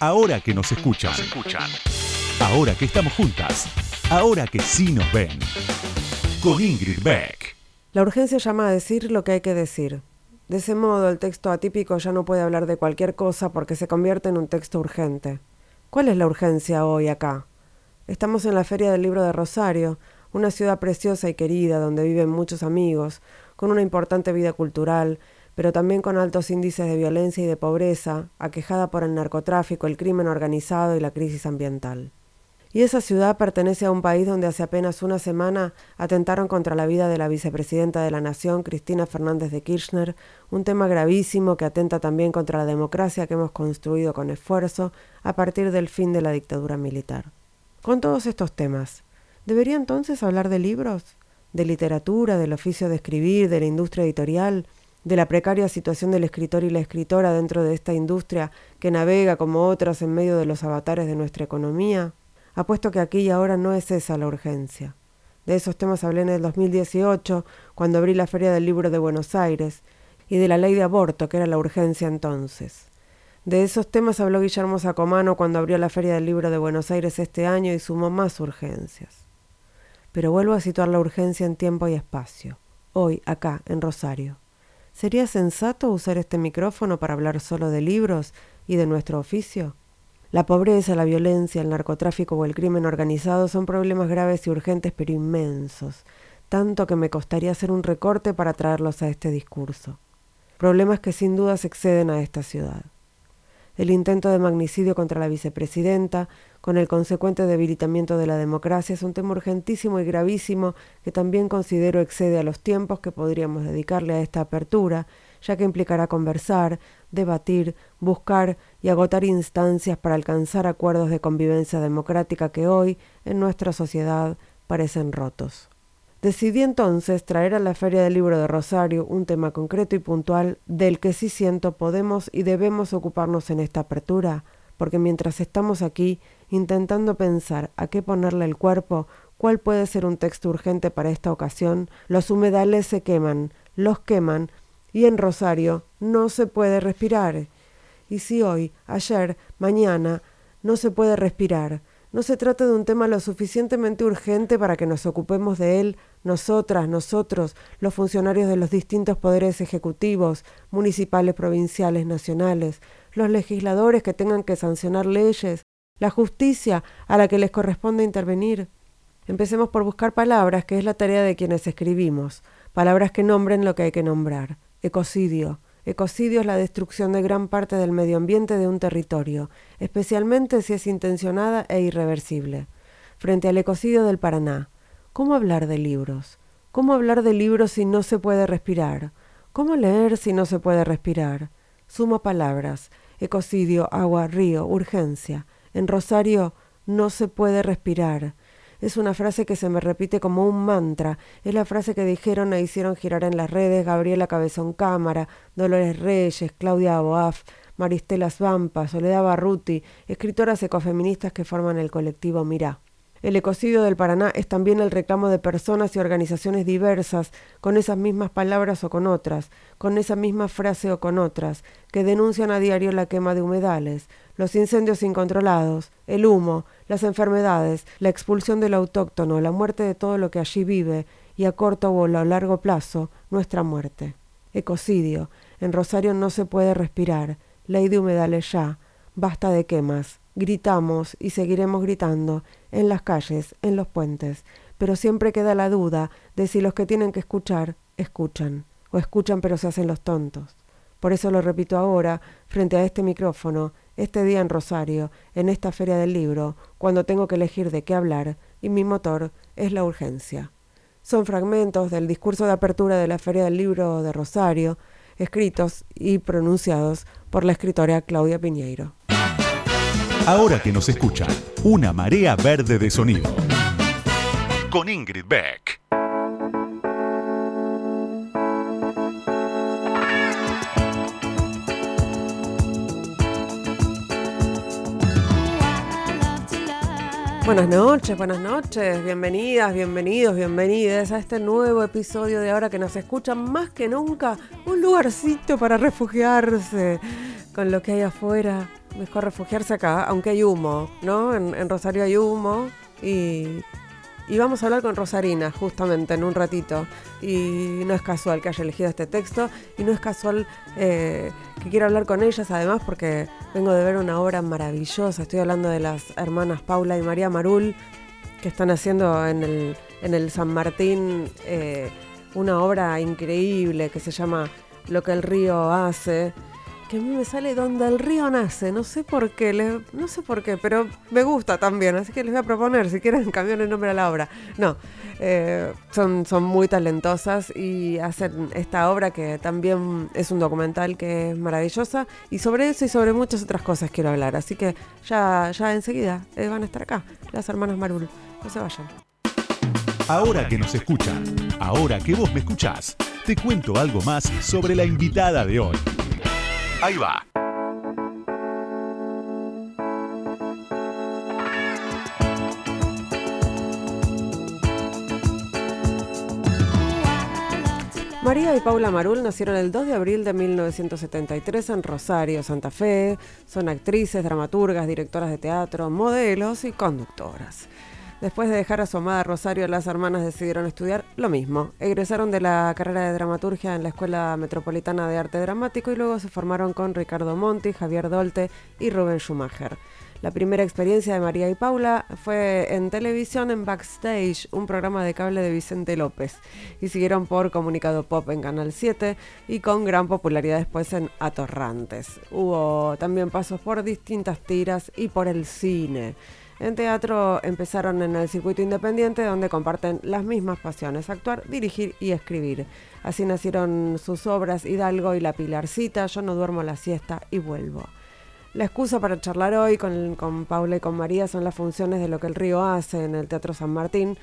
Ahora que nos escuchan. Ahora que estamos juntas. Ahora que sí nos ven. Con Ingrid Beck. La urgencia llama a decir lo que hay que decir. De ese modo, el texto atípico ya no puede hablar de cualquier cosa porque se convierte en un texto urgente. ¿Cuál es la urgencia hoy acá? Estamos en la Feria del Libro de Rosario, una ciudad preciosa y querida donde viven muchos amigos, con una importante vida cultural, pero también con altos índices de violencia y de pobreza, aquejada por el narcotráfico, el crimen organizado y la crisis ambiental. Y esa ciudad pertenece a un país donde hace apenas una semana atentaron contra la vida de la vicepresidenta de la Nación, Cristina Fernández de Kirchner, un tema gravísimo que atenta también contra la democracia que hemos construido con esfuerzo a partir del fin de la dictadura militar. Con todos estos temas, ¿debería entonces hablar de libros? ¿De literatura, del oficio de escribir, de la industria editorial? De la precaria situación del escritor y la escritora dentro de esta industria que navega como otras en medio de los avatares de nuestra economía? Apuesto que aquí y ahora no es esa la urgencia. De esos temas hablé en el 2018, cuando abrí la Feria del Libro de Buenos Aires, y de la ley de aborto, que era la urgencia entonces. De esos temas habló Guillermo Sacomano cuando abrió la Feria del Libro de Buenos Aires este año y sumó más urgencias. Pero vuelvo a situar la urgencia en tiempo y espacio, hoy, acá, en Rosario. ¿Sería sensato usar este micrófono para hablar solo de libros y de nuestro oficio? La pobreza, la violencia, el narcotráfico o el crimen organizado son problemas graves y urgentes pero inmensos, tanto que me costaría hacer un recorte para traerlos a este discurso. Problemas que sin duda se exceden a esta ciudad el intento de magnicidio contra la vicepresidenta, con el consecuente debilitamiento de la democracia, es un tema urgentísimo y gravísimo que también considero excede a los tiempos que podríamos dedicarle a esta apertura, ya que implicará conversar, debatir, buscar y agotar instancias para alcanzar acuerdos de convivencia democrática que hoy, en nuestra sociedad, parecen rotos. Decidí entonces traer a la Feria del Libro de Rosario un tema concreto y puntual del que sí siento podemos y debemos ocuparnos en esta apertura, porque mientras estamos aquí intentando pensar a qué ponerle el cuerpo, cuál puede ser un texto urgente para esta ocasión, los humedales se queman, los queman, y en Rosario no se puede respirar. Y si hoy, ayer, mañana, no se puede respirar, no se trata de un tema lo suficientemente urgente para que nos ocupemos de él, nosotras, nosotros, los funcionarios de los distintos poderes ejecutivos, municipales, provinciales, nacionales, los legisladores que tengan que sancionar leyes, la justicia a la que les corresponde intervenir. Empecemos por buscar palabras, que es la tarea de quienes escribimos, palabras que nombren lo que hay que nombrar. Ecocidio, Ecocidio es la destrucción de gran parte del medio ambiente de un territorio, especialmente si es intencionada e irreversible. Frente al ecocidio del Paraná, ¿cómo hablar de libros? ¿Cómo hablar de libros si no se puede respirar? ¿Cómo leer si no se puede respirar? Sumo palabras. Ecocidio, agua, río, urgencia. En Rosario no se puede respirar. Es una frase que se me repite como un mantra. Es la frase que dijeron e hicieron girar en las redes Gabriela Cabezón Cámara, Dolores Reyes, Claudia Boaf, Maristela Svampa, Soledad Barruti, escritoras ecofeministas que forman el colectivo Mirá. El ecocidio del Paraná es también el reclamo de personas y organizaciones diversas, con esas mismas palabras o con otras, con esa misma frase o con otras, que denuncian a diario la quema de humedales, los incendios incontrolados, el humo, las enfermedades, la expulsión del autóctono, la muerte de todo lo que allí vive y a corto o a largo plazo, nuestra muerte. Ecocidio. En Rosario no se puede respirar. Ley de humedales ya. Basta de quemas. Gritamos y seguiremos gritando en las calles, en los puentes, pero siempre queda la duda de si los que tienen que escuchar escuchan, o escuchan pero se hacen los tontos. Por eso lo repito ahora, frente a este micrófono, este día en Rosario, en esta feria del libro, cuando tengo que elegir de qué hablar, y mi motor es la urgencia. Son fragmentos del discurso de apertura de la Feria del Libro de Rosario, escritos y pronunciados por la escritora Claudia Piñeiro. Ahora que nos escuchan, una marea verde de sonido. Con Ingrid Beck. Buenas noches, buenas noches, bienvenidas, bienvenidos, bienvenidas a este nuevo episodio de Ahora que nos escuchan más que nunca, un lugarcito para refugiarse con lo que hay afuera mejor refugiarse acá, aunque hay humo, ¿no? En, Rosario hay humo y, vamos a hablar con Rosarina justamente en un ratito. Y no es casual que haya elegido este texto y no es casual eh, que quiera hablar con ellas, además porque vengo de ver una obra maravillosa. Estoy hablando de las hermanas Paula y María Marul que están haciendo en el, en el San Martín eh, una obra increíble que se llama Lo que el río hace que a mí me sale donde el río nace, no sé por qué, no sé por qué, pero me gusta también, así que les voy a proponer, si quieren cambiar el nombre a la obra. No, eh, son, son muy talentosas y hacen esta obra que también es un documental que es maravillosa y sobre eso y sobre muchas otras cosas quiero hablar, así que ya, ya enseguida eh, van a estar acá, las hermanas Marul, no se vayan. Ahora que nos escuchan, ahora que vos me escuchás, te cuento algo más sobre la invitada de hoy. Ahí va. María y Paula Marul nacieron el 2 de abril de 1973 en Rosario, Santa Fe. Son actrices, dramaturgas, directoras de teatro, modelos y conductoras. Después de dejar a su amada Rosario, las hermanas decidieron estudiar lo mismo. Egresaron de la carrera de dramaturgia en la Escuela Metropolitana de Arte Dramático y luego se formaron con Ricardo Monti, Javier Dolte y Rubén Schumacher. La primera experiencia de María y Paula fue en televisión en Backstage, un programa de cable de Vicente López, y siguieron por Comunicado Pop en Canal 7 y con gran popularidad después en Atorrantes. Hubo también pasos por distintas tiras y por el cine. En teatro empezaron en el circuito independiente donde comparten las mismas pasiones, actuar, dirigir y escribir. Así nacieron sus obras Hidalgo y La Pilarcita, Yo no duermo la siesta y vuelvo. La excusa para charlar hoy con, con Paula y con María son las funciones de lo que el río hace en el Teatro San Martín,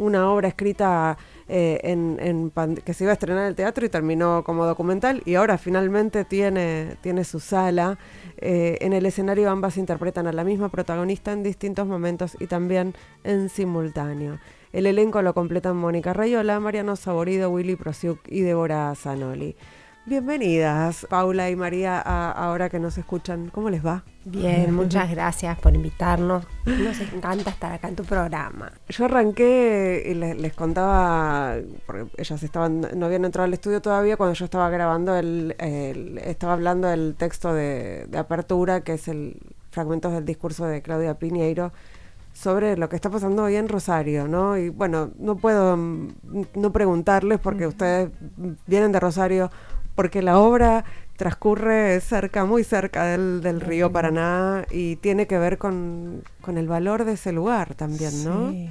una obra escrita eh, en, que se iba a estrenar en el teatro y terminó como documental y ahora finalmente tiene, tiene su sala. Eh, en el escenario ambas interpretan a la misma protagonista en distintos momentos y también en simultáneo. El elenco lo completan Mónica Rayola, Mariano Saborido, Willy Prosiuk y Débora Zanoli. Bienvenidas, Paula y María, ahora que nos escuchan. ¿Cómo les va? Bien, muchas gracias por invitarnos. Nos encanta estar acá en tu programa. Yo arranqué y les, contaba, porque ellas estaban, no habían entrado al estudio todavía cuando yo estaba grabando el, estaba hablando del texto de, de apertura, que es el fragmentos del discurso de Claudia Piñeiro sobre lo que está pasando hoy en Rosario, ¿no? Y bueno, no puedo mm, no preguntarles porque ustedes vienen de Rosario porque la obra transcurre cerca, muy cerca del, río Paraná y tiene que ver con, el valor de ese lugar también, ¿no? Sí.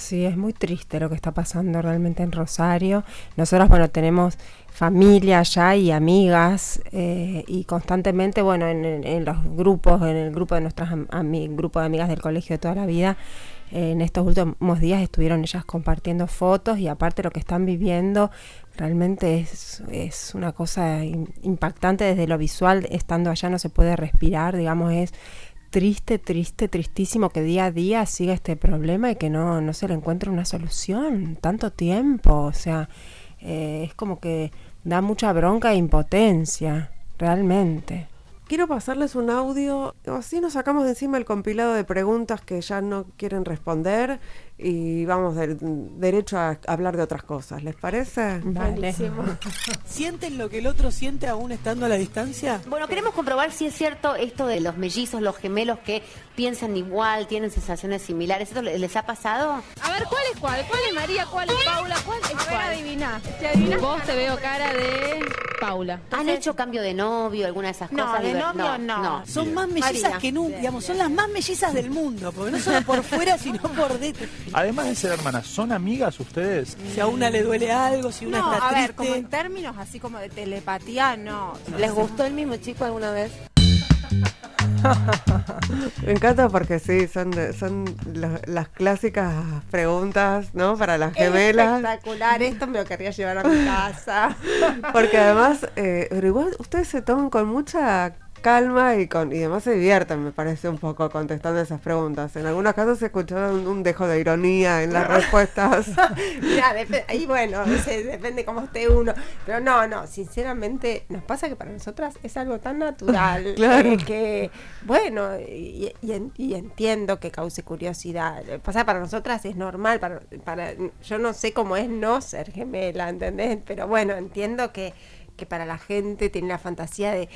Sí, es muy triste lo que está pasando realmente en Rosario. Nosotros, bueno, tenemos familia allá y amigas eh, y constantemente, bueno, en, los grupos, en el grupo de nuestras grupo de amigas del colegio de toda la vida, en estos últimos días estuvieron ellas compartiendo fotos y aparte lo que están viviendo realmente es, es una cosa impactante desde lo visual, estando allá no se puede respirar, digamos, es triste, triste, tristísimo que día a día siga este problema y que no, no se le encuentre una solución, tanto tiempo, o sea, eh, es como que da mucha bronca e impotencia, realmente. Quiero pasarles un audio, así nos sacamos de encima el compilado de preguntas que ya no quieren responder y vamos derecho a hablar de otras cosas. ¿Les parece? Vale. ¿Sienten lo que el otro siente aún estando a la distancia? Bueno, queremos comprobar si es cierto esto de los mellizos, los gemelos que piensan igual, tienen sensaciones similares. ¿Esto les ha pasado? A ver, ¿cuál es cuál? ¿Cuál es María? ¿Cuál es Paula? ¿Cuál es a cuál? adivina. ¿Te Vos te veo cara de Paula. ¿Han hecho cambio de novio, alguna de esas cosas? De novio no, Son más mellizas que nunca, digamos, son las más mellizas del mundo, porque no solo por fuera, sino por dentro. Además de ser hermanas, ¿son amigas ustedes? Si a una le duele algo, si una no, está a ver, como en términos así como de telepatía, no. ¿Les gustó el mismo chico alguna vez? Me encanta porque sí, son, son las clásicas preguntas, ¿no? Para las gemelas. Espectacular, esto me lo querría llevar a mi casa. porque además, eh, pero igual ustedes se toman con mucha calma y con y además se divierten, me parece un poco contestando esas preguntas. En algunos casos se escuchó un, un dejo de ironía en las respuestas. Mira, ahí bueno, veces depende cómo esté uno. Pero no, no, sinceramente nos pasa que para nosotras es algo tan natural Claro. eh, que, bueno, y, y en- y entiendo que cause curiosidad. Pasa para nosotras es normal, para, para yo no sé cómo es no ser gemela, ¿entendés? Pero bueno, entiendo que, que para la gente tiene la fantasía de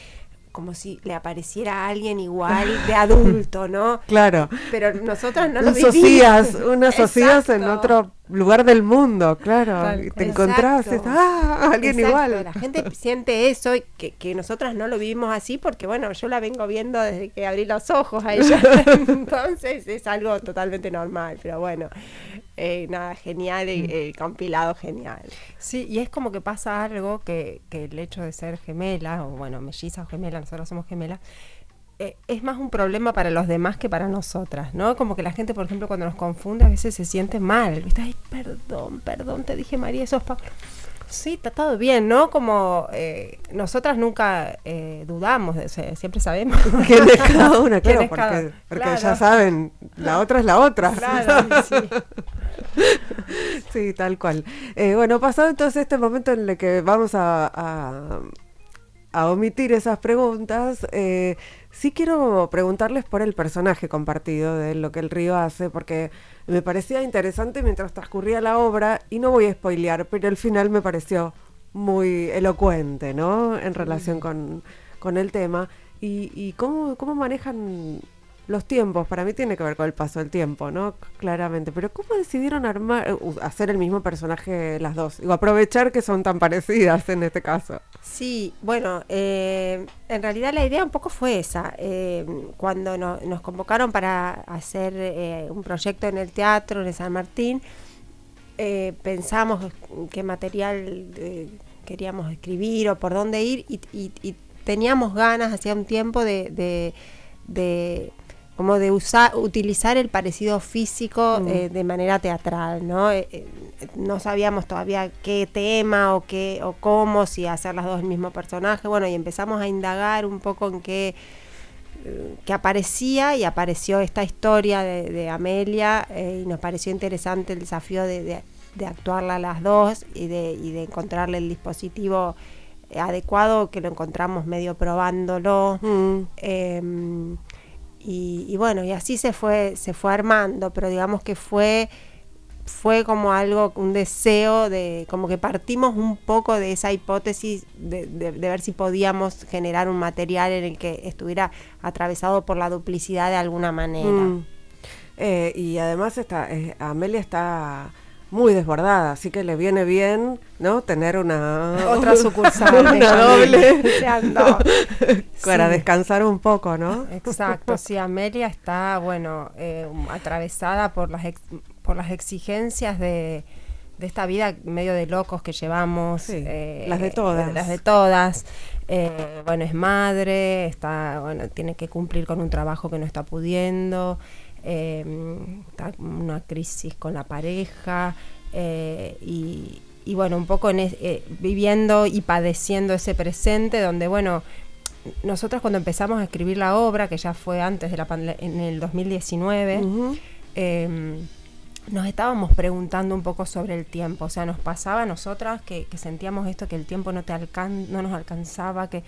como si le apareciera alguien igual de adulto, ¿no? Claro. Pero nosotras no lo vivimos. unas socias en otro lugar del mundo, claro. Tal y te encontrás, es, ah, alguien Exacto, igual. La gente siente eso y que, que nosotras no lo vivimos así porque, bueno, yo la vengo viendo desde que abrí los ojos a ella. Entonces es algo totalmente normal, pero bueno, eh, nada, genial, el, el compilado genial. Sí, y es como que pasa algo que, que el hecho de ser gemela, o bueno, melliza o gemela, nosotros somos gemelas, eh, es más un problema para los demás que para nosotras, ¿no? Como que la gente, por ejemplo, cuando nos confunde, a veces se siente mal, ¿viste? Ay, perdón, perdón, te dije María, eso es pa-". Sí, está todo bien, ¿no? Como eh, nosotras nunca eh, dudamos, de, o sea, siempre sabemos ¿Quién es cada una? Claro, es cada- porque, porque claro. ya saben, la otra es la otra. Claro, sí. Sí, tal cual. Eh, bueno, pasado entonces este momento en el que vamos a, a- a omitir esas preguntas, eh, sí quiero preguntarles por el personaje compartido de lo que el río hace, porque me parecía interesante mientras transcurría la obra, y no voy a spoilear, pero el final me pareció muy elocuente, ¿no? En relación con, con el tema. Y, y cómo, cómo manejan los tiempos, para mí tiene que ver con el paso del tiempo, ¿no? Claramente. Pero ¿cómo decidieron armar, eh, hacer el mismo personaje las dos? Digo, aprovechar que son tan parecidas en este caso. Sí, bueno, eh, en realidad la idea un poco fue esa. Eh, cuando no- nos convocaron para hacer un proyecto en el teatro, en el San Martín, pensamos qué material queríamos escribir o por dónde ir y, y- y teníamos ganas hacía un tiempo de- como de usar utilizar el parecido físico Mm. eh, de manera teatral no Eh, eh, no sabíamos todavía qué tema o qué o cómo si hacer las dos el mismo personaje bueno y empezamos a indagar un poco en qué eh, que aparecía y apareció esta historia de, de Amelia y nos pareció interesante el desafío de, de- de actuarla las dos y de, y de encontrarle el dispositivo adecuado que lo encontramos medio probándolo Mm. Y, bueno, y así se fue, se fue armando, pero digamos que fue, fue como algo, un deseo de, como que partimos un poco de esa hipótesis de, de- de ver si podíamos generar un material en el que estuviera atravesado por la duplicidad de alguna manera. Mm. Eh, y además está, eh, Amelia está muy desbordada, así que le viene bien, ¿no? Tener una Otra sucursal de una doble para Sí. descansar un poco, ¿no? Exacto, sí, Amelia está, bueno, eh, atravesada por las, ex- por las exigencias de, de esta vida medio de locos que llevamos. Sí, eh, las de todas. Las de todas. Eh, bueno, es madre, está, bueno, tiene que cumplir con un trabajo que no está pudiendo, eh, en una crisis con la pareja eh, y, y bueno, un poco en es- eh, viviendo y padeciendo ese presente donde, bueno, nosotros cuando empezamos a escribir la obra, que ya fue antes de la pandemia, en el 2019, Ujú. eh, nos estábamos preguntando un poco sobre el tiempo. O sea, nos pasaba a nosotras que, que sentíamos esto, que el tiempo no, te alcan no nos alcanzaba, que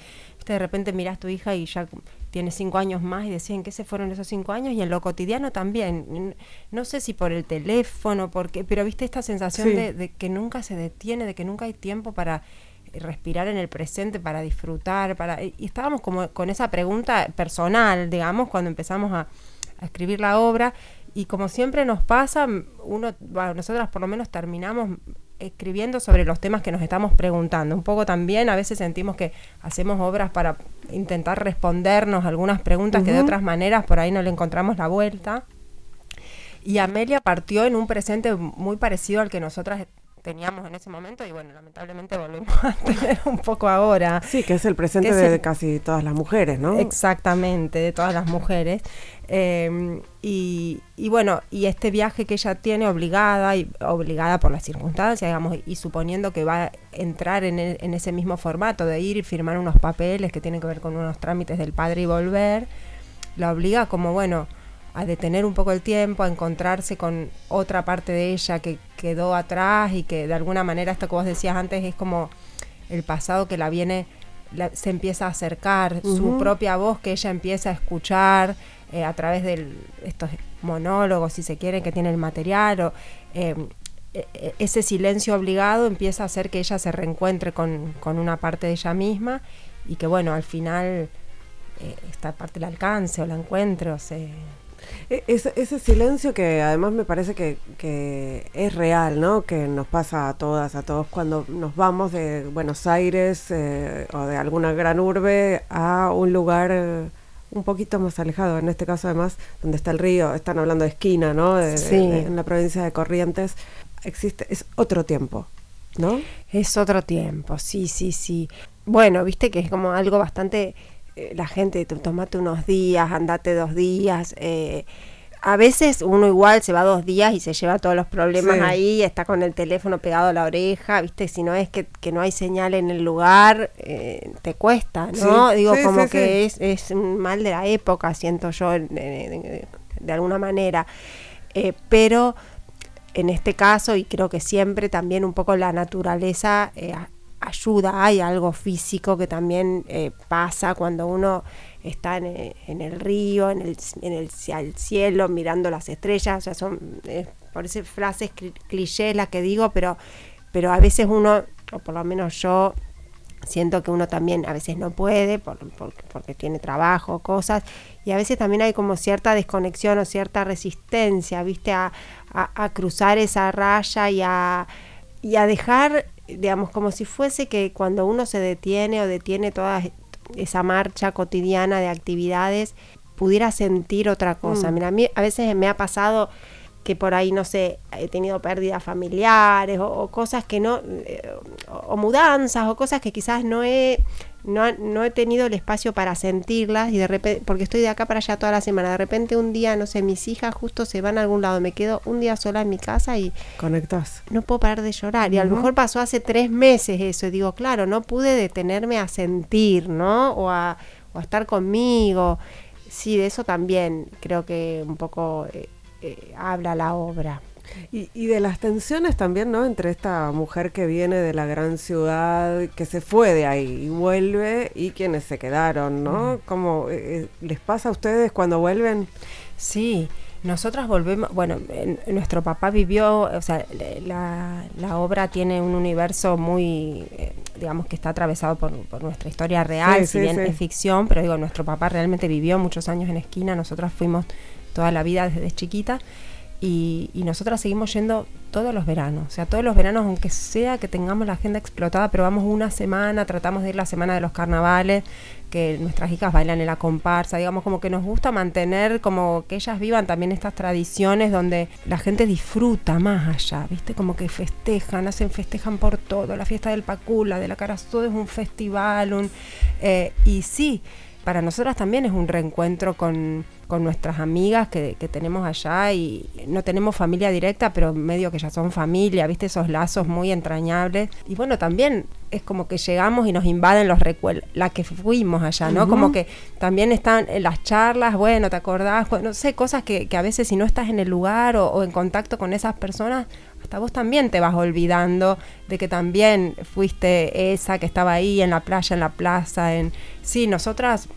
de repente mirás tu hija y ya tiene cinco años más y decían que se fueron esos cinco años y en lo cotidiano también. No sé si por el teléfono, porque, pero viste esta sensación Sí. de, de que nunca se detiene, de que nunca hay tiempo para respirar en el presente, para disfrutar, para y estábamos como con esa pregunta personal, digamos, cuando empezamos a, a escribir la obra y como siempre nos pasa, uno, bueno, nosotras por lo menos terminamos escribiendo sobre los temas que nos estamos preguntando. Un poco también a veces sentimos que hacemos obras para intentar respondernos algunas preguntas que de otras maneras por ahí no le encontramos la vuelta. Y Amelia partió en un presente muy parecido al que nosotras teníamos en ese momento y bueno, lamentablemente volvemos a tener un poco ahora. Sí, que es el presente de el- casi todas las mujeres, ¿no? Exactamente, de todas las mujeres. Eh, y, y bueno, y este viaje que ella tiene obligada, y obligada por las circunstancias, digamos, y suponiendo que va a entrar en, e- en ese mismo formato de ir y firmar unos papeles que tienen que ver con unos trámites del padre y volver, la obliga como, bueno, a detener un poco el tiempo, a encontrarse con otra parte de ella que quedó atrás y que de alguna manera, esto que vos decías antes, es como el pasado que la viene, la- se empieza a acercar, su propia voz que ella empieza a escuchar eh, a través de estos monólogos, si se quiere, que tiene el material, o eh, e- e- ese silencio obligado empieza a hacer que ella se reencuentre con, con una parte de ella misma y que bueno, al final eh, esta parte la alcance o la encuentre o se... E- Ese, ese silencio que además me parece que, que es real, ¿no? Que nos pasa a todas, a todos cuando nos vamos de Buenos Aires eh, o de alguna gran urbe a un lugar eh, un poquito más alejado. En este caso además, donde está el río, están hablando de esquina, ¿no? De- de- Sí. de- en la provincia de Corrientes. Existe, es otro tiempo, ¿no? Es otro tiempo, sí, sí, sí. Bueno, viste que es como algo bastante... eh, la gente, "Tú tomate unos días, andate dos días. eh, a veces uno igual se va dos días y se lleva todos los problemas Sí. ahí, está con el teléfono pegado a la oreja, viste, si no es que, que no hay señal en el lugar, eh, te cuesta, ¿no? Sí, Digo, sí, como que Es, es un mal de la época, siento yo, en- de alguna manera. Eh, pero en este caso, y creo que siempre también un poco la naturaleza eh, ayuda, hay algo físico que también eh, pasa cuando uno está en el, en el río, en el, en el cielo, mirando las estrellas, o sea, son, eh, parece frases cli- clichés las que digo, pero, pero a veces uno, o por lo menos yo, siento que uno también a veces no puede por- por- porque tiene trabajo, cosas, y a veces también hay como cierta desconexión o cierta resistencia, viste, a, a- a cruzar esa raya y a, y a dejar, digamos, como si fuese que cuando uno se detiene o detiene toda esa marcha cotidiana de actividades, pudiera sentir otra cosa. Mm. Mira, a mí a veces me ha pasado que por ahí, no sé, he tenido pérdidas familiares o, o cosas que no, eh, o, o mudanzas o cosas que quizás no he, no, no he tenido el espacio para sentirlas y de repente, porque estoy de acá para allá toda la semana, de repente un día, no sé, mis hijas justo se van a algún lado, me quedo un día sola en mi casa y Conectás. no puedo parar de llorar. Y a lo mejor pasó hace tres meses eso. Y digo, claro, no pude detenerme a sentir, ¿no? O a, o a estar conmigo. Sí, de eso también creo que un poco eh, eh, habla la obra. Y, y de las tensiones también, ¿no? Entre esta mujer que viene de la gran ciudad, que se fue de ahí y vuelve, y quienes se quedaron, ¿no? ¿Cómo eh, les pasa a ustedes cuando vuelven? Sí, nosotras volvemos, bueno, en- nuestro papá vivió, o sea, la, la obra tiene un universo muy, eh, digamos que está atravesado por, por nuestra historia real, Sí, si sí, bien sí. es ficción, pero digo, nuestro papá realmente vivió muchos años en esquina, nosotras fuimos toda la vida desde chiquita y, y nosotras seguimos yendo todos los veranos, o sea, todos los veranos, aunque sea que tengamos la agenda explotada, pero vamos una semana, tratamos de ir la semana de los carnavales, que nuestras hijas bailan en la comparsa, digamos como que nos gusta mantener como que ellas vivan también estas tradiciones donde la gente disfruta más allá, ¿viste? Como que festejan, hacen, festejan por todo, la fiesta del Pacula, de la Cara todo es un festival, un, eh, y sí, para nosotras también es un reencuentro con, con nuestras amigas que, que tenemos allá y no tenemos familia directa, pero medio que ya son familia, viste esos lazos muy entrañables. Y bueno, también es como que llegamos y nos invaden los recuerdos, la que fuimos allá, ¿no? Como que también están en las charlas, bueno, ¿te acordás? No sé, cosas que, que a veces si no estás en el lugar o, o en contacto con esas personas, hasta vos también te vas olvidando de que también fuiste esa que estaba ahí en la playa, en la plaza, en... Sí, nosotras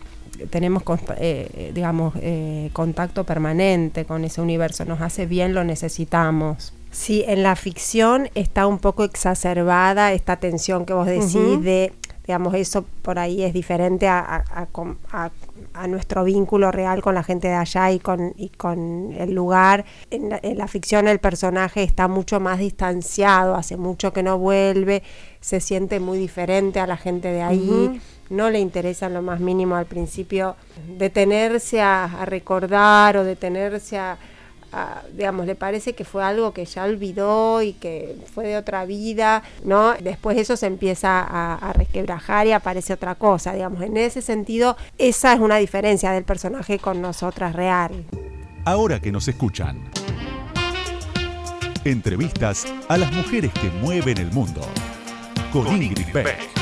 tenemos, consta- eh, digamos, eh, contacto permanente con ese universo, nos hace bien, lo necesitamos. Sí, en la ficción está un poco exacerbada esta tensión que vos decís de, digamos, eso por ahí es diferente a, a- nuestro vínculo real con la gente de allá y con, y con el lugar. En la, en la ficción el personaje está mucho más distanciado, hace mucho que no vuelve, se siente muy diferente a la gente de ahí. No le interesa lo más mínimo al principio detenerse a, a recordar o detenerse a, a- digamos, le parece que fue algo que ya olvidó y que fue de otra vida, ¿no? Después eso se empieza a, a resquebrajar y aparece otra cosa, digamos. En ese sentido, esa es una diferencia del personaje con nosotras real. Ahora que nos escuchan. Entrevistas a las mujeres que mueven el mundo. Con, Ingrid Beck.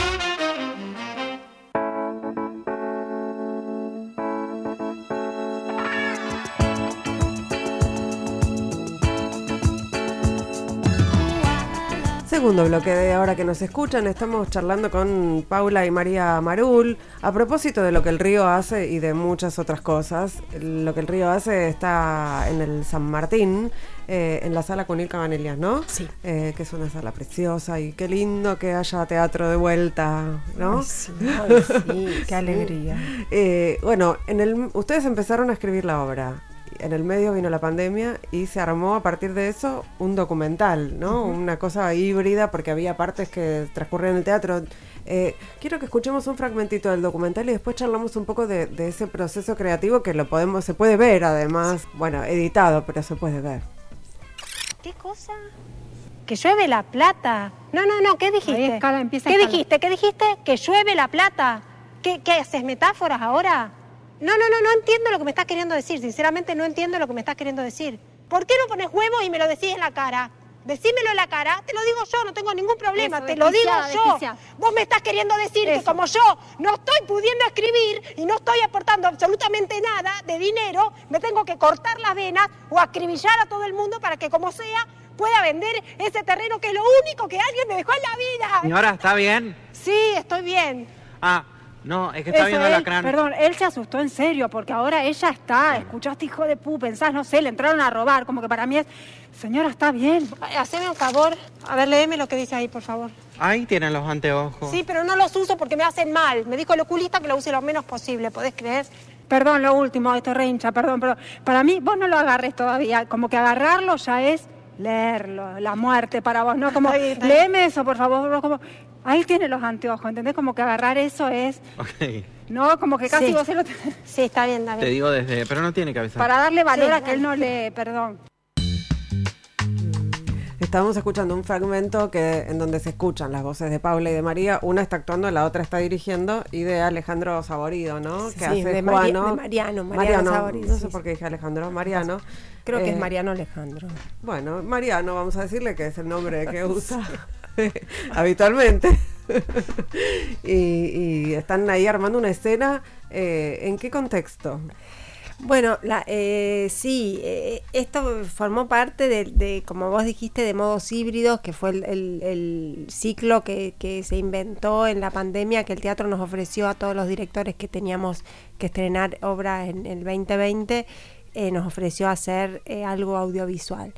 Segundo bloque de ahora que nos escuchan, estamos charlando con Paula y María Marul a propósito de lo que el río hace y de muchas otras cosas. Lo que el río hace está en el San Martín, eh, en la sala Cunil Cabanellas, ¿no? Sí. Eh, que es una sala preciosa y qué lindo que haya teatro de vuelta, ¿no? Ay, sí, ay, sí, qué alegría. Eh, bueno, en el, ustedes empezaron a escribir la obra. En el medio vino la pandemia y se armó a partir de eso un documental, ¿no? Una cosa híbrida porque había partes que transcurrían en el teatro. Eh, quiero que escuchemos un fragmentito del documental y después charlamos un poco de, de ese proceso creativo que lo podemos, se puede ver además, bueno, editado, pero se puede ver. ¿Qué cosa? Que llueve la plata. No, no, no, ¿qué dijiste? Ahí escala, ¿Qué dijiste? ¿Qué dijiste? Que llueve la plata. ¿Qué, qué haces metáforas ahora? No, no, no, no entiendo lo que me estás queriendo decir. Sinceramente no entiendo lo que me estás queriendo decir. ¿Por qué no pones huevo y me lo decís en la cara? Decímelo en la cara, te lo digo yo, no tengo ningún problema, Eso, te lo digo yo. Vos me estás queriendo decir que como yo no estoy pudiendo escribir y no estoy aportando absolutamente nada de dinero, me tengo que cortar las venas o acribillar a todo el mundo para que como sea pueda vender ese terreno que es lo único que alguien me dejó en la vida. Señora, ¿está bien? Sí, estoy bien. Ah, no, es que está Eso, viendo el él- acrán. Perdón, él se asustó en serio, porque ahora ella está, escuchaste hijo de pu, pensás, no sé, le entraron a robar, como que para mí es, señora, está bien. Haceme un favor. A ver, léeme lo que dice ahí, por favor. Ahí tienen los anteojos. Sí, pero no los uso porque me hacen mal. Me dijo el oculista que lo use lo menos posible, ¿podés creer? Perdón, lo último, esto re hincha, perdón, perdón. Para mí, vos no lo agarres todavía, como que agarrarlo ya es leerlo, la muerte para vos, ¿no? Como, léeme eso, por favor, vos como, ahí tiene los anteojos, ¿entendés? Como que agarrar eso es, Ok. ¿no? Como que casi Sí. vos se lo... Sí, está bien, está Te digo desde... Pero no tiene avisar. Para darle valor Sí, a que él no lee, perdón. Estábamos escuchando un fragmento que en donde se escuchan las voces de Paula y de María. Una está actuando, la otra está dirigiendo y de Alejandro Saborido, ¿no? Sí, que hace de Mari- Juano. de Mariano, Mariano Saborido, No sí, sé sí. por qué dije Alejandro, Mariano. Creo que Eh, es Mariano Alejandro. Bueno, Mariano, vamos a decirle que es el nombre que usa habitualmente. y, están ahí armando una escena. eh, ¿En qué contexto? Bueno, la, eh, sí, eh, esto formó parte de, como vos dijiste, de modos híbridos, que fue el ciclo que, que se inventó en la pandemia, que el teatro nos ofreció a todos los directores que teníamos que estrenar obras en el 2020, eh, nos ofreció hacer eh, algo audiovisual.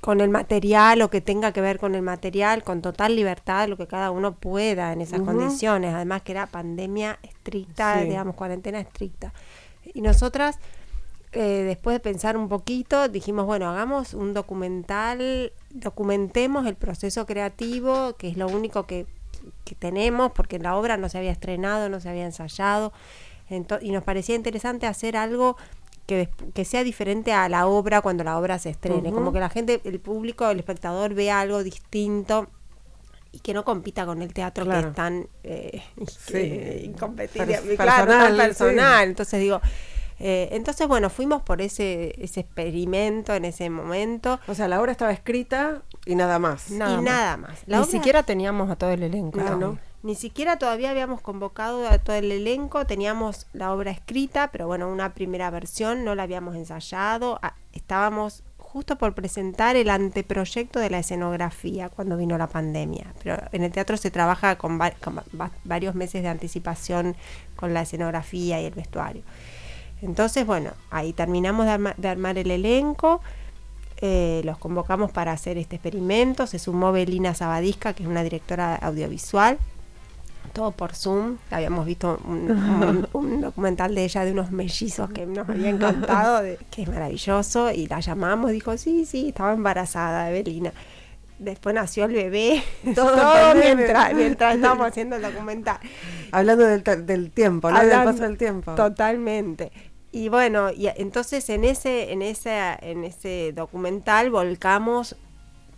Con el material o que tenga que ver con el material, con total libertad, lo que cada uno pueda en esas condiciones. Además que era pandemia estricta, Sí. digamos, cuarentena estricta. Y nosotras, eh, después de pensar un poquito, dijimos, bueno, hagamos un documental, documentemos el proceso creativo, que es lo único que, que tenemos, porque la obra no se había estrenado, no se había ensayado, y nos parecía interesante hacer algo que, que sea diferente a la obra cuando la obra se estrene, como que la gente, el público, el espectador vea algo distinto y que no compita con el teatro que Claro. es tan eh, Sí. incompetible, Per- claro, personal, sí. personal. Entonces digo, eh, entonces bueno, fuimos por ese, ese experimento en ese momento. O sea, la obra estaba escrita y nada más. y nada más. La Ni obra- siquiera teníamos a todo el elenco. No. Ni siquiera todavía habíamos convocado a todo el elenco, teníamos la obra escrita, pero bueno, una primera versión, no la habíamos ensayado, estábamos justo por presentar el anteproyecto de la escenografía cuando vino la pandemia, pero en el teatro se trabaja con, va- con va- varios meses de anticipación con la escenografía y el vestuario. Entonces, bueno, ahí terminamos de, arma- de armar el elenco, eh, los convocamos para hacer este experimento, se sumó Belina Sabadisca, que es una directora audiovisual, todo por Zoom. Habíamos visto un, un- un documental de ella de unos mellizos que nos había encantado, de- que es maravilloso, y la llamamos, dijo, sí, sí, estaba embarazada Belina. Después nació el bebé, Todo todo, mientras, mientras estábamos haciendo el documental. Hablando del, del tiempo, ¿no? Del Hablando- paso del tiempo. Totalmente. Y bueno, y entonces en ese, en ese, en ese documental volcamos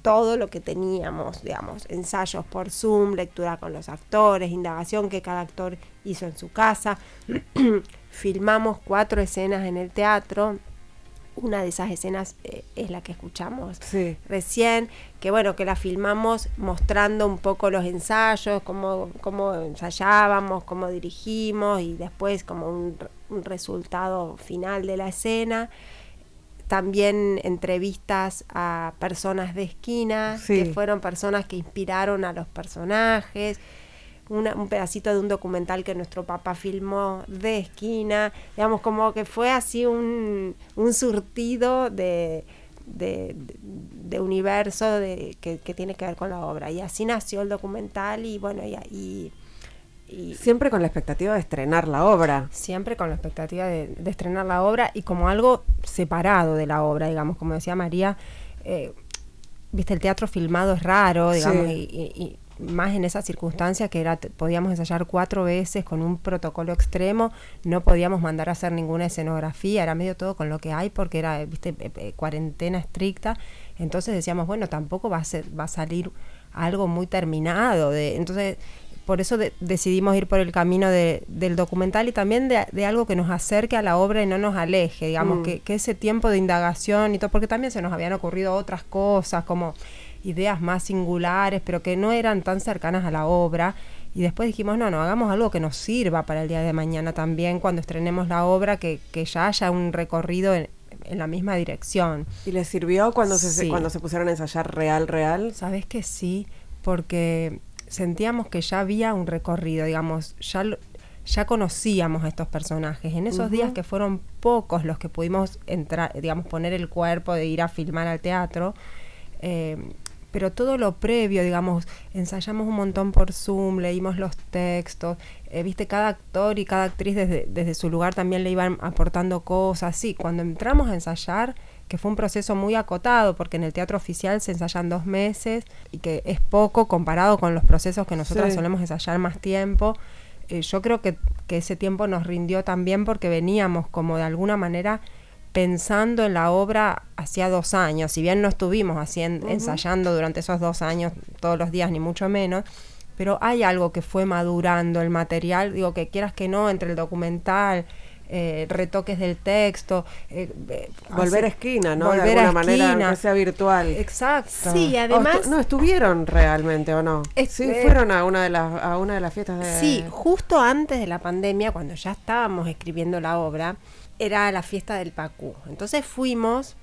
todo lo que teníamos, digamos, ensayos por Zoom, lectura con los actores, indagación que cada actor hizo en su casa. Filmamos cuatro escenas en el teatro. Una de esas escenas eh, es la que escuchamos Sí. recién, que bueno, que la filmamos mostrando un poco los ensayos, cómo, cómo ensayábamos, cómo dirigimos y después como un resultado final de la escena. También entrevistas a personas de esquina, Sí. que fueron personas que inspiraron a los personajes. Una- un pedacito de un documental que nuestro papá filmó de esquina, digamos como que fue así un, un surtido de, de, de- universo de, que, que tiene que ver con la obra. Y así nació el documental y bueno, y, y- y Siempre con la expectativa de estrenar la obra. siempre con la expectativa de, de estrenar la obra y como algo separado de la obra, digamos, como decía María, eh, viste, el teatro filmado es raro, digamos, Sí. y, y- y más en esa circunstancia que era, podíamos ensayar cuatro veces con un protocolo extremo, no podíamos mandar a hacer ninguna escenografía, era medio todo con lo que hay porque era, viste, eh, eh, cuarentena estricta, entonces decíamos, bueno, tampoco va a, ser, va a salir algo muy terminado, de, entonces por eso de- decidimos ir por el camino de- del documental y también de, de algo que nos acerque a la obra y no nos aleje, digamos, Mm. que, que ese tiempo de indagación y todo, porque también se nos habían ocurrido otras cosas, como ideas más singulares, pero que no eran tan cercanas a la obra. Y después dijimos, no, no, hagamos algo que nos sirva para el día de mañana también, cuando estrenemos la obra, que, que ya haya un recorrido en, en la misma dirección. ¿Y les sirvió cuando se, cuando se pusieron a ensayar real, real? Sabes que sí, porque sentíamos que ya había un recorrido, digamos, ya ya conocíamos a estos personajes. En esos días que fueron pocos los que pudimos entrar, digamos, poner el cuerpo de ir a filmar al teatro, eh, pero todo lo previo, digamos, ensayamos un montón por Zoom, leímos los textos, eh, viste, cada actor y cada actriz desde, desde su lugar también le iban aportando cosas. Sí, cuando entramos a ensayar, que fue un proceso muy acotado, porque en el teatro oficial se ensayan dos meses y que es poco comparado con los procesos que nosotros Sí. solemos ensayar más tiempo. Eh, yo creo que, que ese tiempo nos rindió también porque veníamos como de alguna manera pensando en la obra hacía dos años, si bien no estuvimos haciendo, ensayando durante esos dos años todos los días, ni mucho menos, pero hay algo que fue madurando el material, digo que quieras que no, entre el documental, eh, retoques del texto, eh, eh, Volver a esquina, ¿no? Volver de alguna a manera, esquina. sea virtual. Exacto. Sí, ¿O además... estu- no estuvieron realmente o no? Es- sí, fueron a una de las a una de las fiestas de Sí, justo antes de la pandemia, cuando ya estábamos escribiendo la obra, era la fiesta del Pacú. Entonces fuimos,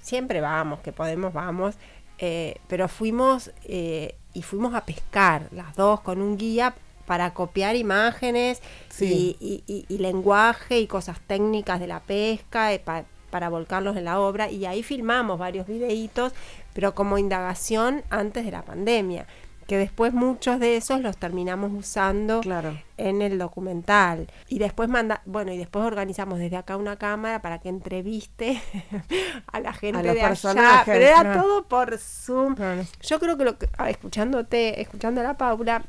siempre vamos, que podemos, vamos, eh, pero fuimos eh, y fuimos a pescar, las dos, con un guía para copiar imágenes Sí. y, y- y- y lenguaje y cosas técnicas de la pesca eh, pa- para volcarlos en la obra. Y ahí filmamos varios videitos, pero como indagación antes de la pandemia, que después muchos de esos los terminamos usando Claro. en el documental. Y después manda, bueno, y después organizamos desde acá una cámara para que entreviste a la gente A los de allá. Pero era todo por Zoom. Yo creo que lo que, ah, escuchándote, escuchando a la Paula,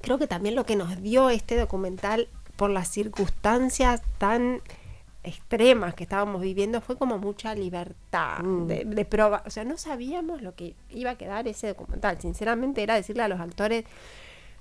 creo que también lo que nos dio este documental por las circunstancias tan extremas que estábamos viviendo fue como mucha libertad Mm. de, de o sea, no sabíamos lo que iba a quedar ese documental, sinceramente era decirle a los actores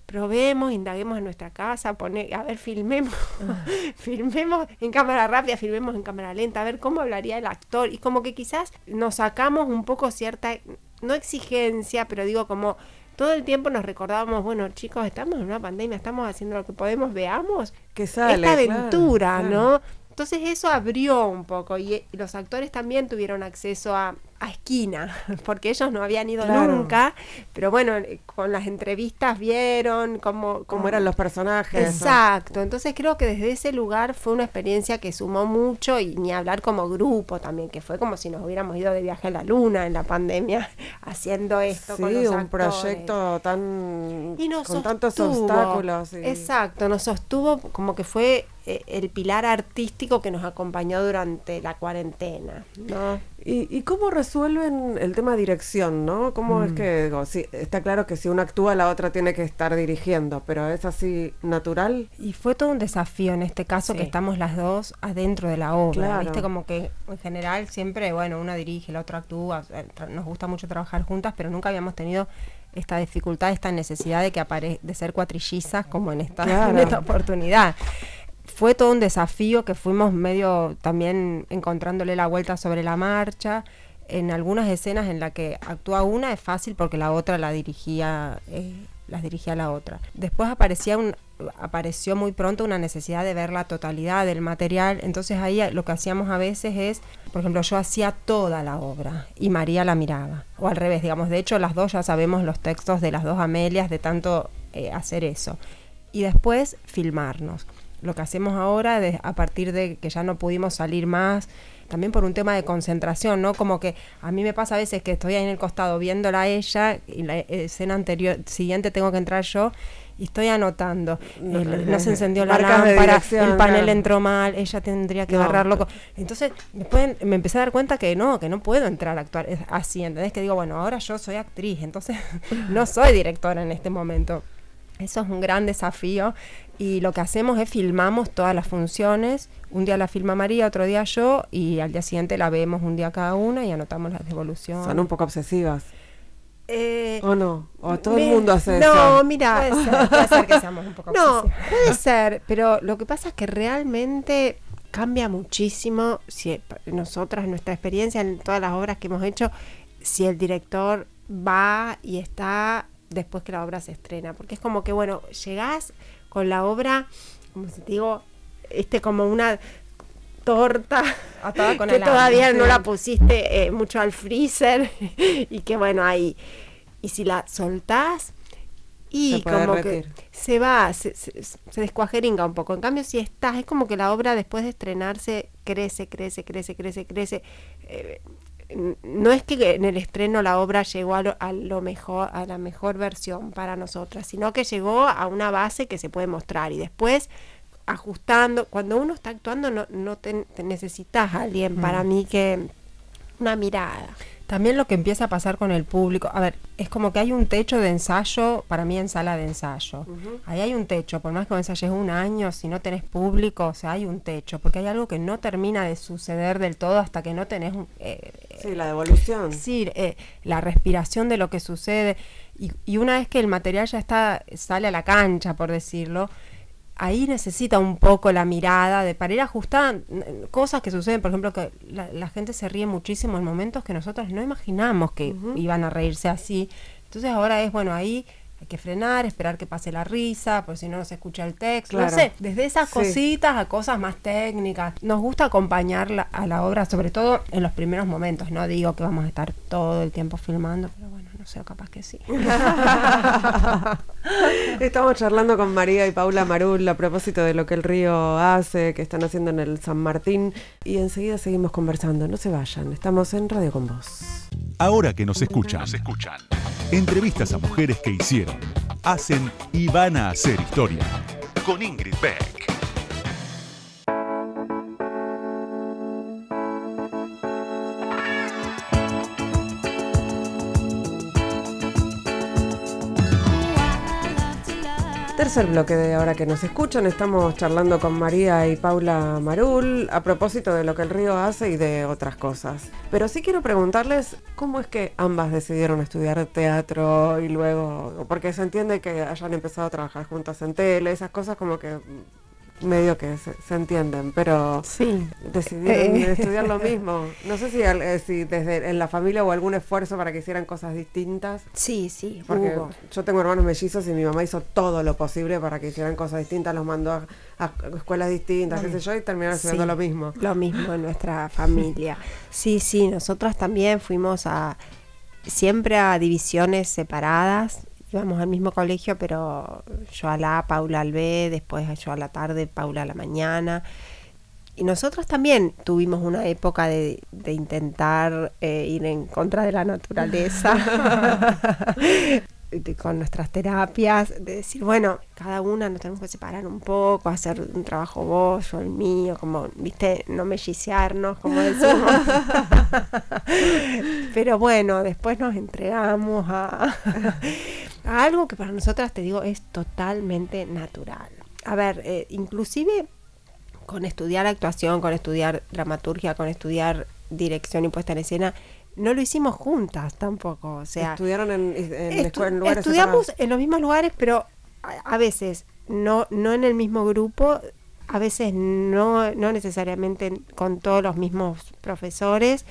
probemos, indaguemos en nuestra casa, pone, a ver, filmemos, filmemos en cámara rápida, filmemos en cámara lenta, a ver cómo hablaría el actor. Y como que quizás nos sacamos un poco cierta, no exigencia, pero digo como todo el tiempo nos recordábamos, bueno chicos, estamos en una pandemia, estamos haciendo lo que podemos, veamos Que sale, esta claro, aventura, claro. ¿no? Entonces eso abrió un poco y, y los actores también tuvieron acceso a, a esquina, porque ellos no habían ido Claro. nunca, pero bueno, con las entrevistas vieron cómo, cómo eran los personajes. Exacto, entonces creo que desde ese lugar fue una experiencia que sumó mucho y ni hablar como grupo también, que fue como si nos hubiéramos ido de viaje a la luna en la pandemia haciendo esto Sí, con los un actores. proyecto tan Y con tantos obstáculos. y- Exacto, nos sostuvo como que fue eh, el pilar artístico que nos acompañó durante la cuarentena, ¿no? ¿Y, y cómo resuelven el tema dirección, no? ¿Cómo es Mm. que, digo, sí, está claro que si uno actúa, la otra tiene que estar dirigiendo, pero es así natural? Y fue todo un desafío en este caso Sí. que estamos las dos adentro de la obra. Claro. Viste, como que en general siempre, bueno, una dirige, la otra actúa. Nos gusta mucho trabajar juntas, pero nunca habíamos tenido esta dificultad, esta necesidad de que apare de ser cuatrillizas como en esta, Claro. en esta oportunidad. Fue todo un desafío que fuimos medio también encontrándole la vuelta sobre la marcha. En algunas escenas en las que actúa una es fácil porque la otra la dirigía, eh, las dirigía la otra. Después aparecía un, apareció muy pronto una necesidad de ver la totalidad del material. Entonces ahí lo que hacíamos a veces es, por ejemplo, yo hacía toda la obra y María la miraba. O al revés, digamos. De hecho, las dos ya sabemos los textos de las dos Amelias de tanto eh, hacer eso. Y después filmarnos. Lo que hacemos ahora, de- a partir de que ya no pudimos salir más, también por un tema de concentración, ¿no? Como que a mí me pasa a veces que estoy ahí en el costado viéndola a ella y la escena anterior, siguiente tengo que entrar yo y estoy anotando. No, El- no se encendió la lámpara, el panel claro. entró mal, ella tendría que No. agarrarlo. Entonces, después me empecé a dar cuenta que no, que no puedo entrar a actuar es así, ¿entendés? Que digo, bueno, ahora yo soy actriz, entonces no soy directora en este momento. Eso es un gran desafío y lo que hacemos es filmamos todas las funciones. Un día la filma María, otro día yo y al día siguiente la vemos un día cada una y anotamos las devoluciones. Son un poco obsesivas. Eh, ¿O no? ¿O todo me- el mundo hace no, eso? mira, puede ser, puede ser que seamos un poco No, obsesivas. puede ser, pero lo que pasa es que realmente cambia muchísimo si nosotras, nuestra experiencia en todas las obras que hemos hecho, si el director va y está después que la obra se estrena, porque es como que, bueno, llegás con la obra, como si te digo, este como una torta Atada con que todavía no la pusiste eh, mucho al freezer y que bueno ahí y si la soltás y como que se va, se, se, se descuajeringa un poco. En cambio, si estás, es como que la obra después de estrenarse crece, crece, crece, crece, crece. Eh, no es que en el estreno la obra llegó a lo, a lo mejor, a la mejor versión para nosotras, sino que llegó a una base que se puede mostrar y después ajustando. Cuando uno está actuando no, no te, te necesitas a alguien para Mm. mí que una mirada. También lo que empieza a pasar con el público, a ver, es como que hay un techo de ensayo, para mí en sala de ensayo. Ahí hay un techo, por más que ensayes un año, si no tenés público, o sea, hay un techo, porque hay algo que no termina de suceder del todo hasta que no tenés un, eh, Sí, la devolución. Sí, eh, la respiración de lo que sucede. Y, y una vez que el material ya está, sale a la cancha, por decirlo, ahí necesita un poco la mirada de para ir ajustando n- cosas que suceden, por ejemplo, que la, la gente se ríe muchísimo en momentos que nosotros no imaginamos que iban a reírse así. Entonces ahora es, bueno, ahí hay que frenar, esperar que pase la risa, por si no se escucha el texto. Claro. No sé, desde esas Sí. cositas a cosas más técnicas. Nos gusta acompañar la- a la obra, sobre todo en los primeros momentos. No digo que vamos a estar todo el tiempo filmando, pero bueno, no sé, capaz que sí. Estamos charlando con María y Paula Marul a propósito de lo que el río hace, que están haciendo en el San Martín. Y enseguida seguimos conversando. No se vayan, estamos en Radio con Vos. Ahora que nos escuchan, nos escuchan. Entrevistas a mujeres que hicieron, hacen y van a hacer historia. Con Ingrid Beck. Tercer bloque de ahora que nos escuchan, estamos charlando con María y Paula Marul a propósito de lo que el río hace y de otras cosas. Pero sí quiero preguntarles cómo es que ambas decidieron estudiar teatro y luego, porque se entiende que hayan empezado a trabajar juntas en tele, esas cosas como que medio que se, se entienden, pero Sí. decidieron Eh. estudiar lo mismo. No sé si, al- eh, si desde en la familia hubo algún esfuerzo para que hicieran cosas distintas. Sí, sí, Porque yo tengo hermanos mellizos y mi mamá hizo todo lo posible para que hicieran cosas distintas, los mandó a, a escuelas distintas, qué sé yo, y terminaron estudiando Sí, lo mismo. Lo mismo en nuestra familia. Sí, sí, nosotras también fuimos a siempre a divisiones separadas. Íbamos al mismo colegio, pero yo a la A, Paula al B, después yo a la tarde, Paula a la mañana. Y nosotros también tuvimos una época de, de intentar eh, ir en contra de la naturaleza. de- con nuestras terapias, de decir, bueno, cada una nos tenemos que separar un poco, hacer un trabajo vos, yo el mío, como, viste, no melliciarnos, como decimos. Pero bueno, después nos entregamos a, a algo que para nosotras, te digo, es totalmente natural. A ver, eh, inclusive con estudiar actuación, con estudiar dramaturgia, con estudiar dirección y puesta en escena, no lo hicimos juntas tampoco. O sea, estudiaron en, en, estu- en lugares estudiamos separados. en los mismos lugares, pero a, a veces no, no en el mismo grupo, a veces no, no necesariamente en- con todos los mismos profesores.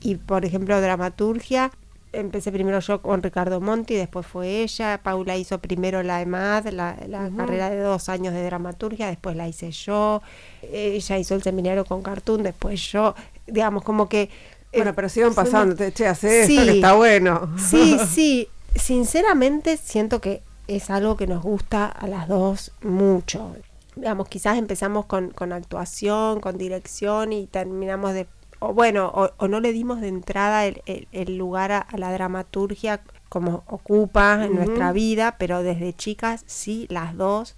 Y por ejemplo, dramaturgia, empecé primero yo con Ricardo Monti, después fue ella. Paula hizo primero la EMAD, la, la carrera de dos años de dramaturgia, después la hice yo. Ella hizo el seminario con Cartoon, después yo. Digamos, como que. Bueno, pero siguen fuimos- pasando. te- Che, hace esto Sí. que está bueno. Sí, sí. Sinceramente siento que es algo que nos gusta a las dos mucho. Digamos, quizás empezamos con, con actuación, con dirección y terminamos de... O bueno, o, o no le dimos de entrada el, el- el lugar a, a la dramaturgia como ocupa en nuestra vida, pero desde chicas sí, las dos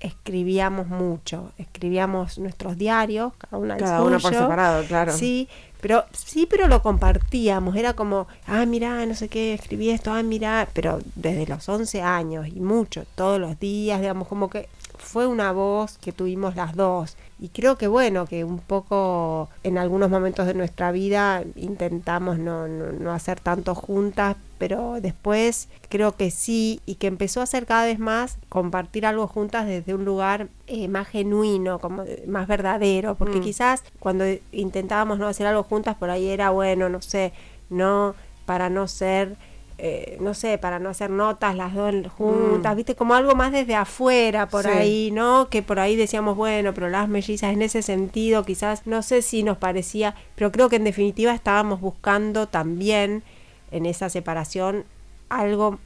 escribíamos mucho. Escribíamos nuestros diarios, cada una el Cada una por suyo. separado, claro. Sí, pero sí, pero lo compartíamos. Era como, ah, mira, no sé qué, escribí esto, ah, mira, pero desde los 11 años y mucho, todos los días, digamos, como que fue una voz que tuvimos las dos. Y creo que bueno, que un poco en algunos momentos de nuestra vida intentamos no, no, no hacer tanto juntas, pero después creo que sí, y que empezó a ser cada vez más compartir algo juntas desde un lugar eh, más genuino, como de- más verdadero, porque Mm. quizás cuando intentábamos no hacer algo juntas, por ahí era bueno, no sé, no para no ser eh, no sé, para no hacer notas las dos juntas, Mm. viste, como algo más desde afuera por Sí. ahí, ¿no? Que por ahí decíamos, bueno, pero las mellizas en ese sentido quizás, no sé si nos parecía, pero creo que en definitiva estábamos buscando también en esa separación algo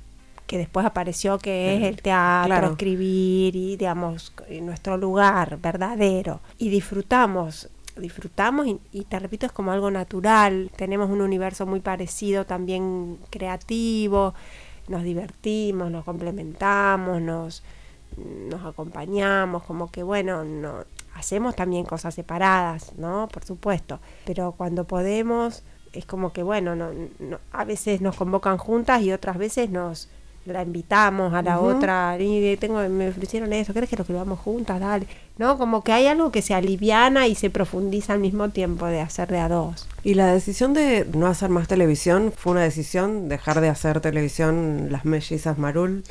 que después apareció que es el teatro, Claro. escribir y digamos nuestro lugar verdadero y disfrutamos disfrutamos y, y te repito es como algo natural. Tenemos un universo muy parecido también creativo. Nos divertimos nos complementamos nos nos acompañamos como que bueno no hacemos también cosas separadas no por supuesto. Pero cuando podemos es como que bueno no, no- a veces nos convocan juntas y otras veces nos la invitamos a la otra y tengo me ofrecieron eso crees que lo escribamos juntas dale no como que hay algo que se aliviana y se profundiza al mismo tiempo de hacer de a dos. Y la decisión de no hacer más televisión fue una decisión, dejar de hacer televisión las mellizas Marul.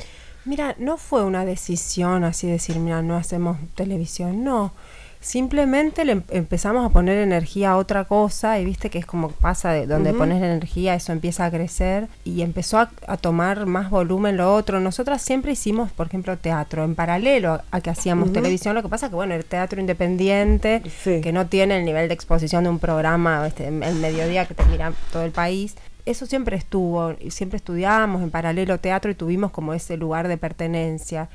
Mira, no fue una decisión así decir, mira, no hacemos televisión, no. Simplemente le em- empezamos a poner energía a otra cosa y viste que es como pasa de donde pones energía, eso empieza a crecer y empezó a, a tomar más volumen lo otro. Nosotras siempre hicimos, por ejemplo, teatro en paralelo a que hacíamos televisión. Lo que pasa que, bueno, el teatro independiente, Sí. que no tiene el nivel de exposición de un programa, este, el mediodía que te mira todo el país. Eso siempre estuvo, siempre estudiábamos en paralelo teatro y tuvimos como ese lugar de pertenencia.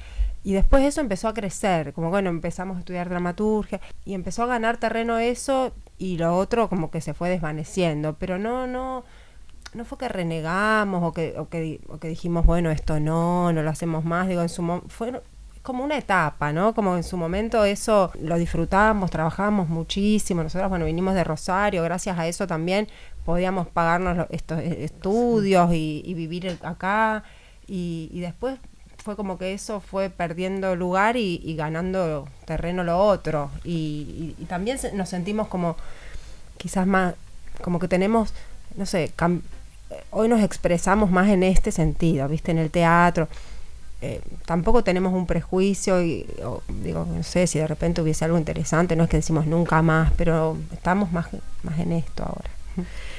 Y después eso empezó a crecer, como bueno, empezamos a estudiar dramaturgia y empezó a ganar terreno eso y lo otro como que se fue desvaneciendo, pero no, no, no fue que renegamos o que, o que, o que dijimos, bueno, esto no, no lo hacemos más, digo, en su fue como una etapa, ¿no? Como en su momento eso lo disfrutábamos, trabajábamos muchísimo, nosotros, bueno, vinimos de Rosario, gracias a eso también podíamos pagarnos estos eh, estudios y, y vivir acá y, y después fue como que eso fue perdiendo lugar y, ganando terreno lo otro. Y, y- y también nos sentimos como quizás más como que tenemos no sé eh, hoy nos expresamos más en este sentido viste en el teatro. Eh, tampoco tenemos un prejuicio y o, digo no sé si de repente hubiese algo interesante no es que decimos nunca más pero estamos más más en esto ahora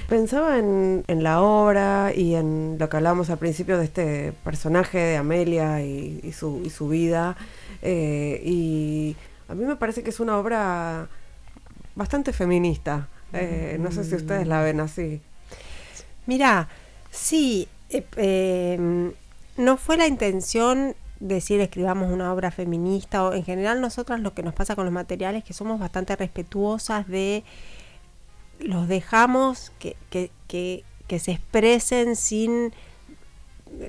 Pensaba en, en la obra y en lo que hablábamos al principio de este personaje de Amelia y, su, y su vida. eh, y a mí me parece que es una obra bastante feminista. Eh, no sé si ustedes la ven así. Mira, sí, eh, eh, no fue la intención decir escribamos una obra feminista o en general nosotras lo que nos pasa con los materiales que somos bastante respetuosas de los dejamos que, que, que, que se expresen sin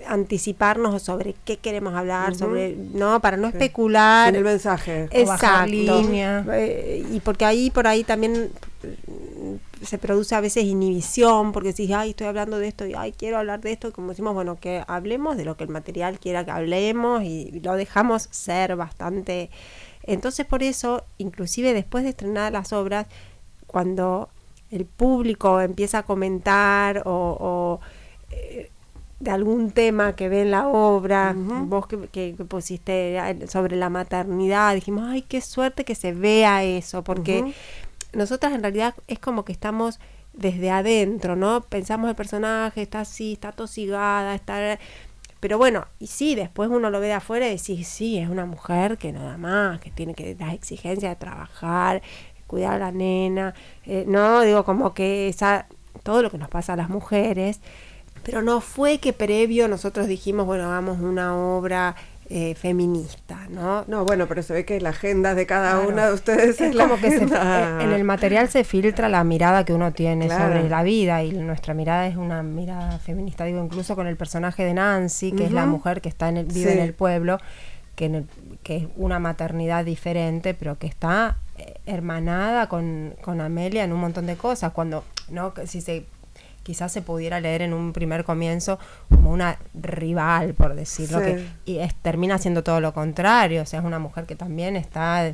anticiparnos sobre qué queremos hablar, sobre no para no Sí. especular Sin el mensaje. Exacto. línea. Eh, y porque ahí por ahí también mm, se produce a veces inhibición porque decís, ay, estoy hablando de esto y ay, quiero hablar de esto. Como decimos, bueno, que hablemos de lo que el material quiera que hablemos y lo dejamos ser bastante. Entonces, por eso, inclusive después de estrenar las obras, cuando el público empieza a comentar o, o eh, de algún tema que ve en la obra, vos que, que, pusiste sobre la maternidad, dijimos, ay, qué suerte que se vea eso, porque nosotras en realidad es como que estamos desde adentro, ¿no? Pensamos el personaje, está así, está tosigada, está... Pero bueno, y sí, después uno lo ve de afuera y decís, sí, es una mujer que nada más, que tiene que las exigencias de trabajar, cuidar a la nena, eh, no, digo como que esa, todo lo que nos pasa a las mujeres, pero no fue que previo nosotros dijimos, bueno, hagamos una obra eh, feminista, ¿no? No, bueno, pero se ve que la agenda de cada una de ustedes es, como que en el material se filtra la mirada que uno tiene sobre la vida y nuestra mirada es una mirada feminista, digo, incluso con el personaje de Nancy, que es la mujer que está en el, vive en el pueblo, que, que es una maternidad diferente, pero que está hermanada con, con Amelia en un montón de cosas, cuando, ¿no? Si se quizás se pudiera leer en un primer comienzo como una rival, por decirlo, que, y termina siendo todo lo contrario, o sea, es una mujer que también está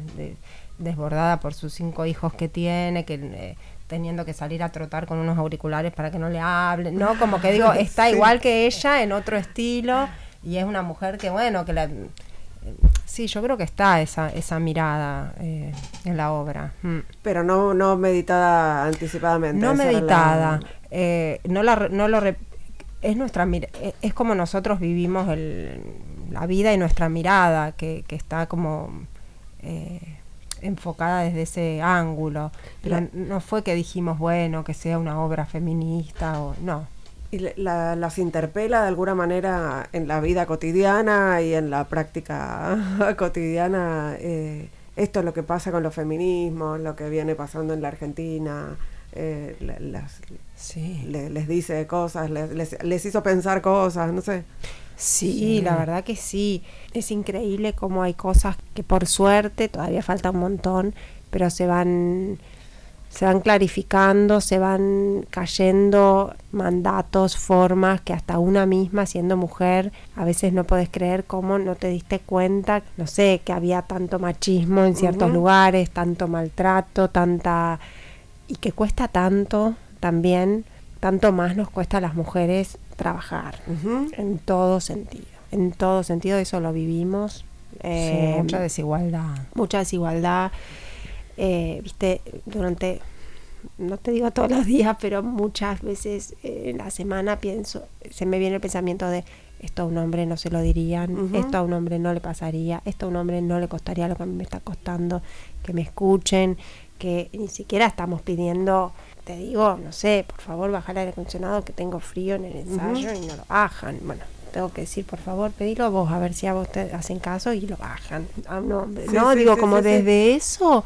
desbordada por sus cinco hijos que tiene, que eh, teniendo que salir a trotar con unos auriculares para que no le hablen, ¿no? Como que digo, está igual que ella en otro estilo y es una mujer que, bueno, que la... Sí, yo creo que está esa, esa mirada eh, en la obra. Mm. Pero no, no meditada anticipadamente. No meditada. Eh, no, la, no lo es nuestra eh, es como nosotros vivimos el, la vida y nuestra mirada que, que está como eh, enfocada desde ese ángulo pero no fue que dijimos bueno que sea una obra feminista o no y la, las interpela de alguna manera en la vida cotidiana y en la práctica cotidiana esto es lo que pasa con los feminismos lo que viene pasando en la Argentina eh, las, les dice cosas, les, les, hizo pensar cosas, no sé. Sí, la verdad que sí. Es increíble cómo hay cosas que por suerte, todavía falta un montón, pero se van se van clarificando, se van cayendo mandatos, formas que hasta una misma siendo mujer a veces no puedes creer cómo no te diste cuenta, no sé, que había tanto machismo en ciertos lugares, tanto maltrato, tanta y que cuesta tanto también, tanto más nos cuesta a las mujeres trabajar, en todo sentido. En todo sentido, eso lo vivimos. Eh, mucha desigualdad. Mucha desigualdad. Eh, viste, durante, no te digo todos los días, pero muchas veces en la semana pienso, se me viene el pensamiento de esto a un hombre no se lo dirían, esto a un hombre no le pasaría, esto a un hombre no le costaría lo que a mí me está costando que me escuchen, que ni siquiera estamos pidiendo, te digo, no sé, por favor bajar el aire acondicionado que tengo frío en el ensayo y no lo bajan. Bueno, tengo que decir, por favor, pedilo vos, a ver si a vos te hacen caso y lo bajan. Ah, no, no digo, como desde eso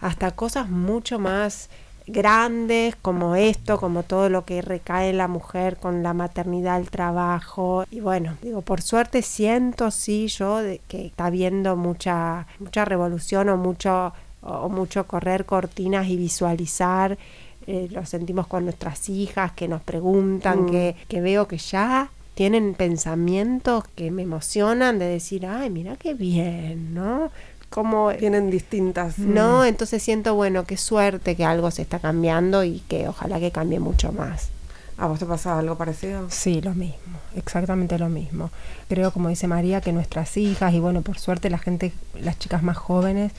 hasta cosas mucho más grandes como esto, como todo lo que recae en la mujer con la maternidad, el trabajo. Y bueno, digo, por suerte siento sí yo de que está habiendo mucha, mucha revolución o mucho o mucho correr cortinas y visualizar. Eh, lo sentimos con nuestras hijas que nos preguntan, mm. que, que veo que ya tienen pensamientos que me emocionan de decir, ay, mira qué bien, ¿no? Como tienen distintas. No, entonces siento, bueno, qué suerte que algo se está cambiando y que ojalá que cambie mucho más. ¿A vos te pasa algo parecido? Sí, lo mismo, exactamente lo mismo. Creo, como dice María, que nuestras hijas y bueno, por suerte la gente, las chicas más jóvenes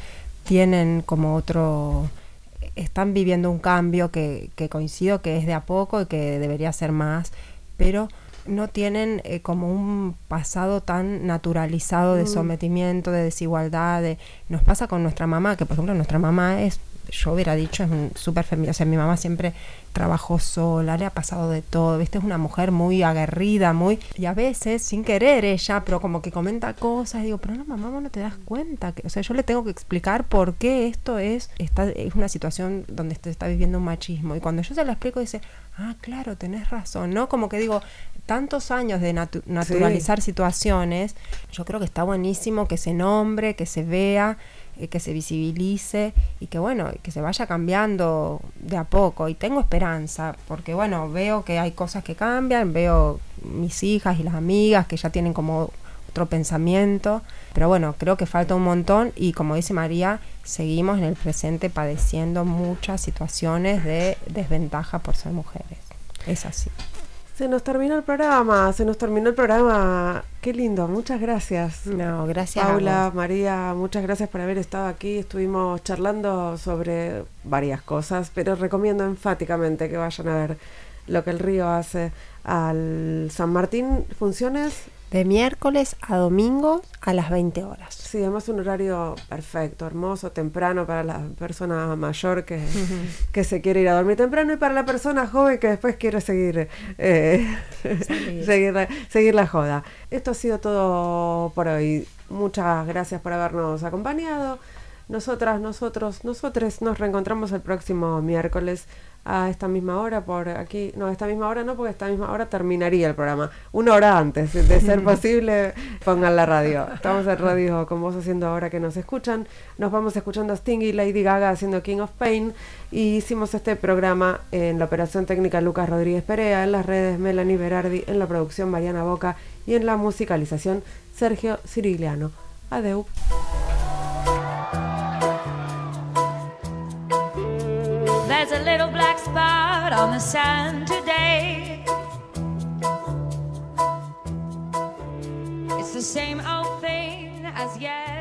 tienen como otro, están viviendo un cambio que, que coincido que es de a poco y que debería ser más, pero no tienen eh, como un pasado tan naturalizado de mm. sometimiento, de desigualdad. De, nos pasa con nuestra mamá, que por ejemplo nuestra mamá es yo hubiera dicho, es súper femenina. O sea, mi mamá siempre trabajó sola, le ha pasado de todo, ¿viste? Es una mujer muy aguerrida, muy. Y a veces, sin querer ella, pero como que comenta cosas, digo, pero no, mamá, no te das cuenta. que O sea, yo le tengo que explicar por qué esto es, está, es una situación donde se está viviendo un machismo. Y cuando yo se lo explico, dice, ah, claro, tenés razón, ¿no? Como que digo, tantos años de naturalizar situaciones, yo creo que está buenísimo que se nombre, que se vea que se visibilice y que bueno, que se vaya cambiando de a poco. Y tengo esperanza, porque bueno, veo que hay cosas que cambian, veo mis hijas y las amigas que ya tienen como otro pensamiento, pero bueno, creo que falta un montón y como dice María, seguimos en el presente padeciendo muchas situaciones de desventaja por ser mujeres. Es así. Se nos terminó el programa, se nos terminó el programa. Qué lindo, muchas gracias. No, gracias. Paula, María, muchas gracias por haber estado aquí. Estuvimos charlando sobre varias cosas, pero recomiendo enfáticamente que vayan a ver lo que el río hace al San Martín. ¿Funciones? De miércoles a domingo a las 20 horas. Sí, además un horario perfecto, hermoso, temprano para la persona mayor que, que se quiere ir a dormir temprano y para la persona joven que después quiere seguir, eh, seguir, seguir la joda. Esto ha sido todo por hoy. Muchas gracias por habernos acompañado. Nosotras, nosotros, nosotres nos reencontramos el próximo miércoles a esta misma hora por aquí. No, a esta misma hora no, porque a esta misma hora terminaría el programa. Una hora antes, de ser posible, pongan la radio. Estamos en radio con vos haciendo ahora que nos escuchan. Nos vamos escuchando a Sting y Lady Gaga haciendo King of Pain. Y hicimos este programa en la operación técnica Lucas Rodríguez Perea, en las redes Melanie Berardi, en la producción Mariana Boca y en la musicalización Sergio Cirigliano. Adeu. There's a little black spot on the sand today. It's the same old thing as yesterday.